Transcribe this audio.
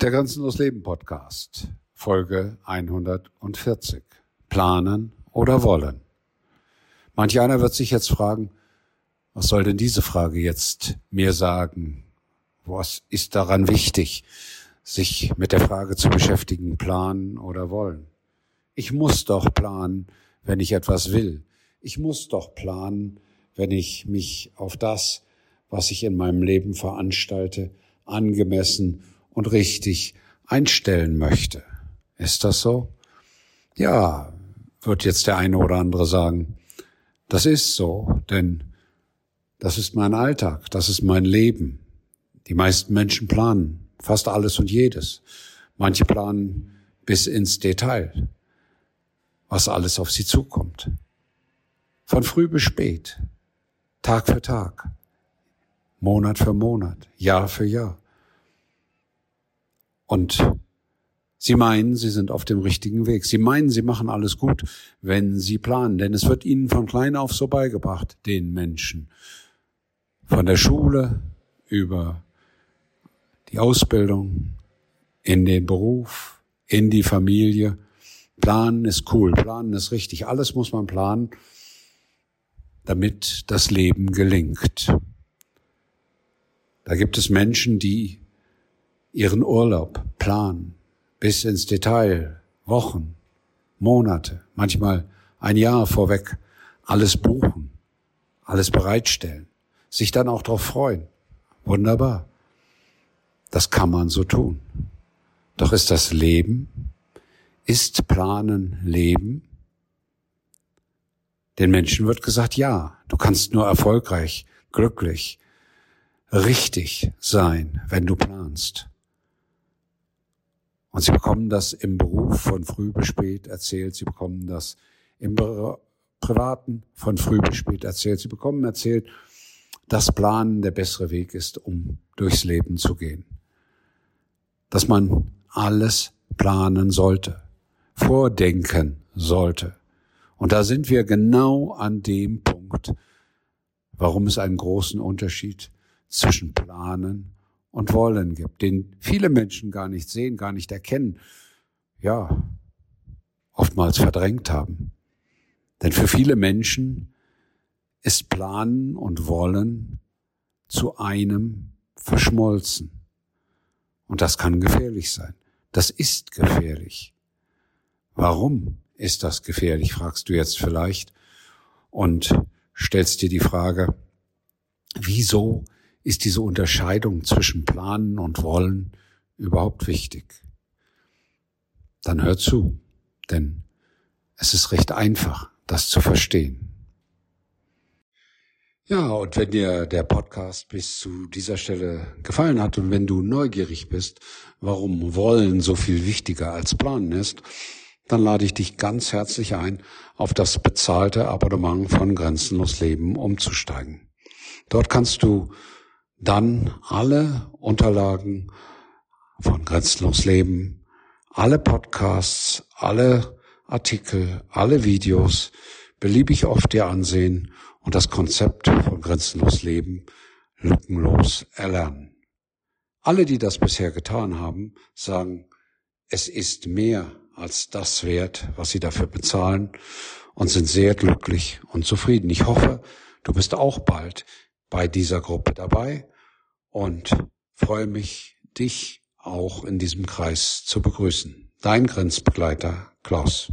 Der Grenzenlos Leben Podcast, Folge 140. Planen oder wollen? Manch einer wird sich jetzt fragen, was soll denn diese Frage jetzt mir sagen? Was ist daran wichtig, sich mit der Frage zu beschäftigen, planen oder wollen? Ich muss doch planen, wenn ich etwas will. Ich muss doch planen, wenn ich mich auf das, was ich in meinem Leben veranstalte, angemessen und richtig einstellen möchte. Ist das so? Ja, wird jetzt der eine oder andere sagen. Das ist so, denn das ist mein Alltag, das ist mein Leben. Die meisten Menschen planen fast alles und jedes. Manche planen bis ins Detail, was alles auf sie zukommt. Von früh bis spät, Tag für Tag, Monat für Monat, Jahr für Jahr. Und Sie meinen, Sie sind auf dem richtigen Weg. Sie meinen, Sie machen alles gut, wenn Sie planen, denn es wird Ihnen von klein auf so beigebracht, den Menschen. Von der Schule über die Ausbildung, in den Beruf, in die Familie. Planen ist cool, planen ist richtig. Alles muss man planen, damit das Leben gelingt. Da gibt es Menschen, die ihren Urlaub planen, bis ins Detail, Wochen, Monate, manchmal ein Jahr vorweg, alles buchen, alles bereitstellen, sich dann auch darauf freuen. Wunderbar. Das kann man so tun. Doch ist das Leben, ist Planen Leben? Den Menschen wird gesagt, ja, du kannst nur erfolgreich, glücklich, richtig sein, wenn du planst. Und sie bekommen das im Beruf von früh bis spät erzählt. Sie bekommen das im Privaten von früh bis spät erzählt. Sie bekommen erzählt, dass Planen der bessere Weg ist, um durchs Leben zu gehen. Dass man alles planen sollte, vordenken sollte. Und da sind wir genau an dem Punkt, warum es einen großen Unterschied zwischen Planen und Wollen gibt, den viele Menschen gar nicht sehen, gar nicht erkennen, ja, oftmals verdrängt haben. Denn für viele Menschen ist Planen und Wollen zu einem verschmolzen. Und das kann gefährlich sein. Das ist gefährlich. Warum ist das gefährlich, fragst du jetzt vielleicht und stellst dir die Frage, wieso ist diese Unterscheidung zwischen Planen und Wollen überhaupt wichtig? Dann hör zu, denn es ist recht einfach, das zu verstehen. Ja, und wenn dir der Podcast bis zu dieser Stelle gefallen hat und wenn du neugierig bist, warum Wollen so viel wichtiger als Planen ist, dann lade ich dich ganz herzlich ein, auf das bezahlte Abonnement von Grenzenlos Leben umzusteigen. Dort kannst du dann alle Unterlagen von Grenzenlos Leben, alle Podcasts, alle Artikel, alle Videos beliebig oft dir ansehen und das Konzept von Grenzenlos Leben lückenlos erlernen. Alle, die das bisher getan haben, sagen, es ist mehr als das wert, was sie dafür bezahlen und sind sehr glücklich und zufrieden. Ich hoffe, du bist auch bald bei dieser Gruppe dabei und freue mich, dich auch in diesem Kreis zu begrüßen. Dein Grenzbegleiter Klaus.